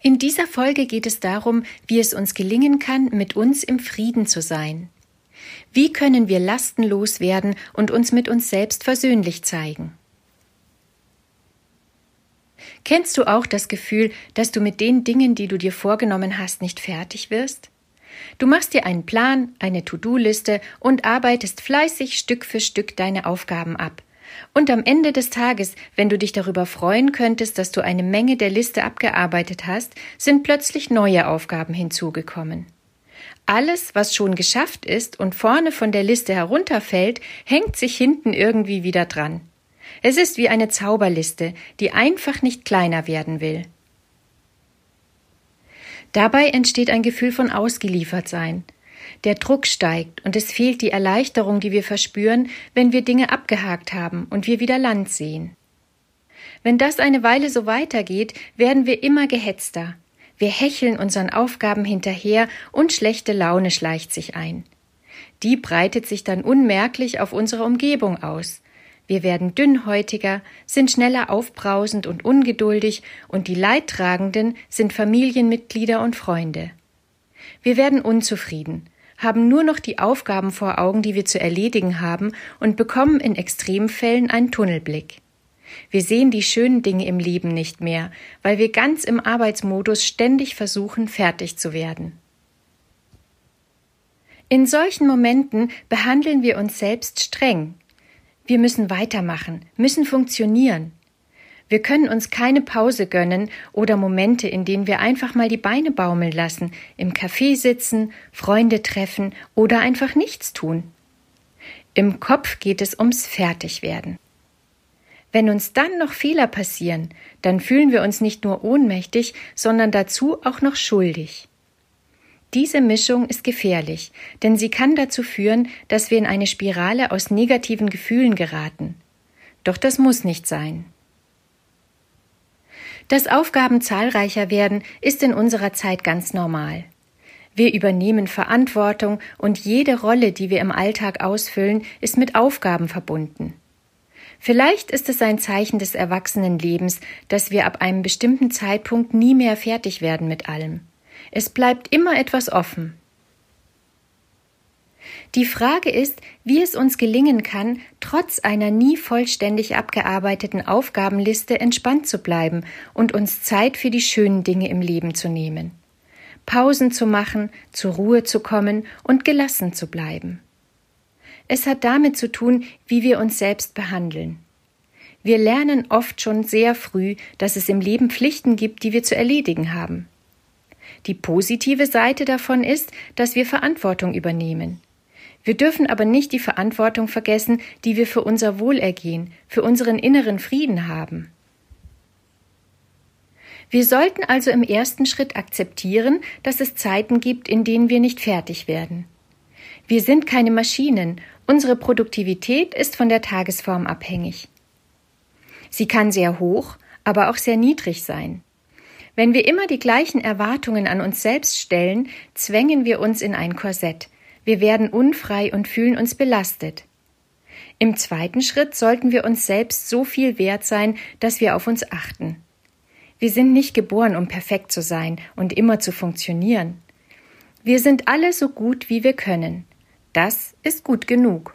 In dieser Folge geht es darum, wie es uns gelingen kann, mit uns im Frieden zu sein. Wie können wir lastenlos werden und uns mit uns selbst versöhnlich zeigen? Kennst du auch das Gefühl, dass du mit den Dingen, die du dir vorgenommen hast, nicht fertig wirst? Du machst dir einen Plan, eine To-Do-Liste und arbeitest fleißig Stück für Stück deine Aufgaben ab. Und am Ende des Tages, wenn du dich darüber freuen könntest, dass du eine Menge der Liste abgearbeitet hast, sind plötzlich neue Aufgaben hinzugekommen. Alles, was schon geschafft ist und vorne von der Liste herunterfällt, hängt sich hinten irgendwie wieder dran. Es ist wie eine Zauberliste, die einfach nicht kleiner werden will. Dabei entsteht ein Gefühl von Ausgeliefertsein. Der Druck steigt und es fehlt die Erleichterung, die wir verspüren, wenn wir Dinge abgehakt haben und wir wieder Land sehen. Wenn das eine Weile so weitergeht, werden wir immer gehetzter. Wir hecheln unseren Aufgaben hinterher und schlechte Laune schleicht sich ein. Die breitet sich dann unmerklich auf unsere Umgebung aus. Wir werden dünnhäutiger, sind schneller aufbrausend und ungeduldig, und die Leidtragenden sind Familienmitglieder und Freunde. Wir werden unzufrieden, haben nur noch die Aufgaben vor Augen, die wir zu erledigen haben, und bekommen in Extremfällen einen Tunnelblick. Wir sehen die schönen Dinge im Leben nicht mehr, weil wir ganz im Arbeitsmodus ständig versuchen, fertig zu werden. In solchen Momenten behandeln wir uns selbst streng. Wir müssen weitermachen, müssen funktionieren. Wir können uns keine Pause gönnen oder Momente, in denen wir einfach mal die Beine baumeln lassen, im Café sitzen, Freunde treffen oder einfach nichts tun. Im Kopf geht es ums Fertigwerden. Wenn uns dann noch Fehler passieren, dann fühlen wir uns nicht nur ohnmächtig, sondern dazu auch noch schuldig. Diese Mischung ist gefährlich, denn sie kann dazu führen, dass wir in eine Spirale aus negativen Gefühlen geraten. Doch das muss nicht sein. Dass Aufgaben zahlreicher werden, ist in unserer Zeit ganz normal. Wir übernehmen Verantwortung und jede Rolle, die wir im Alltag ausfüllen, ist mit Aufgaben verbunden. Vielleicht ist es ein Zeichen des Erwachsenenlebens, dass wir ab einem bestimmten Zeitpunkt nie mehr fertig werden mit allem. Es bleibt immer etwas offen. Die Frage ist, wie es uns gelingen kann, trotz einer nie vollständig abgearbeiteten Aufgabenliste entspannt zu bleiben und uns Zeit für die schönen Dinge im Leben zu nehmen. Pausen zu machen, zur Ruhe zu kommen und gelassen zu bleiben. Es hat damit zu tun, wie wir uns selbst behandeln. Wir lernen oft schon sehr früh, dass es im Leben Pflichten gibt, die wir zu erledigen haben. Die positive Seite davon ist, dass wir Verantwortung übernehmen. Wir dürfen aber nicht die Verantwortung vergessen, die wir für unser Wohlergehen, für unseren inneren Frieden haben. Wir sollten also im ersten Schritt akzeptieren, dass es Zeiten gibt, in denen wir nicht fertig werden. Wir sind keine Maschinen, unsere Produktivität ist von der Tagesform abhängig. Sie kann sehr hoch, aber auch sehr niedrig sein. Wenn wir immer die gleichen Erwartungen an uns selbst stellen, zwängen wir uns in ein Korsett, wir werden unfrei und fühlen uns belastet. Im zweiten Schritt sollten wir uns selbst so viel wert sein, dass wir auf uns achten. Wir sind nicht geboren, um perfekt zu sein und immer zu funktionieren. Wir sind alle so gut, wie wir können. Das ist gut genug.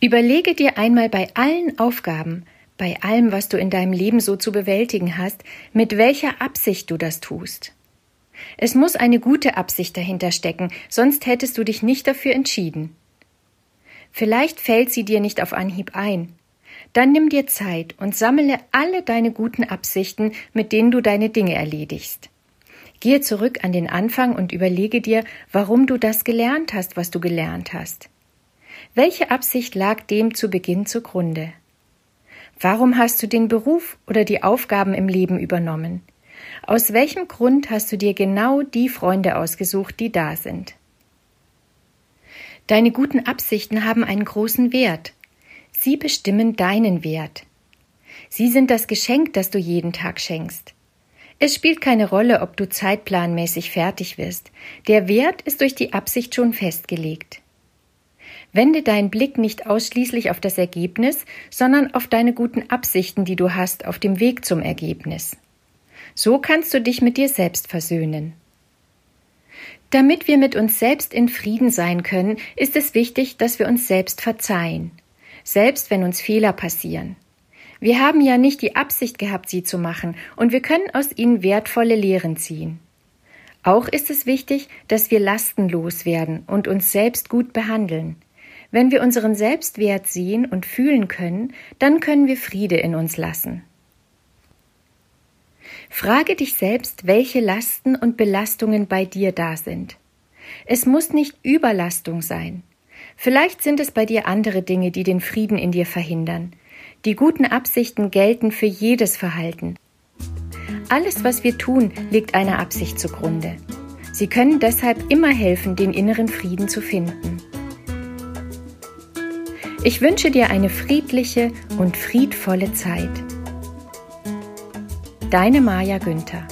Überlege dir einmal bei allen Aufgaben, bei allem, was du in deinem Leben so zu bewältigen hast, mit welcher Absicht du das tust. Es muss eine gute Absicht dahinter stecken, sonst hättest du dich nicht dafür entschieden. Vielleicht fällt sie dir nicht auf Anhieb ein. Dann nimm dir Zeit und sammle alle deine guten Absichten, mit denen du deine Dinge erledigst. Gehe zurück an den Anfang und überlege dir, warum du das gelernt hast, was du gelernt hast. Welche Absicht lag dem zu Beginn zugrunde? Warum hast du den Beruf oder die Aufgaben im Leben übernommen? Aus welchem Grund hast du dir genau die Freunde ausgesucht, die da sind? Deine guten Absichten haben einen großen Wert. Sie bestimmen deinen Wert. Sie sind das Geschenk, das du jeden Tag schenkst. Es spielt keine Rolle, ob du zeitplanmäßig fertig wirst. Der Wert ist durch die Absicht schon festgelegt. Wende deinen Blick nicht ausschließlich auf das Ergebnis, sondern auf deine guten Absichten, die du hast auf dem Weg zum Ergebnis. So kannst du dich mit dir selbst versöhnen. Damit wir mit uns selbst in Frieden sein können, ist es wichtig, dass wir uns selbst verzeihen, selbst wenn uns Fehler passieren. Wir haben ja nicht die Absicht gehabt, sie zu machen, und wir können aus ihnen wertvolle Lehren ziehen. Auch ist es wichtig, dass wir lastenlos werden und uns selbst gut behandeln. Wenn wir unseren Selbstwert sehen und fühlen können, dann können wir Friede in uns lassen. Frage dich selbst, welche Lasten und Belastungen bei dir da sind. Es muss nicht Überlastung sein. Vielleicht sind es bei dir andere Dinge, die den Frieden in dir verhindern. Die guten Absichten gelten für jedes Verhalten. Alles, was wir tun, liegt einer Absicht zugrunde. Sie können deshalb immer helfen, den inneren Frieden zu finden. Ich wünsche dir eine friedliche und friedvolle Zeit. Deine Maja Günther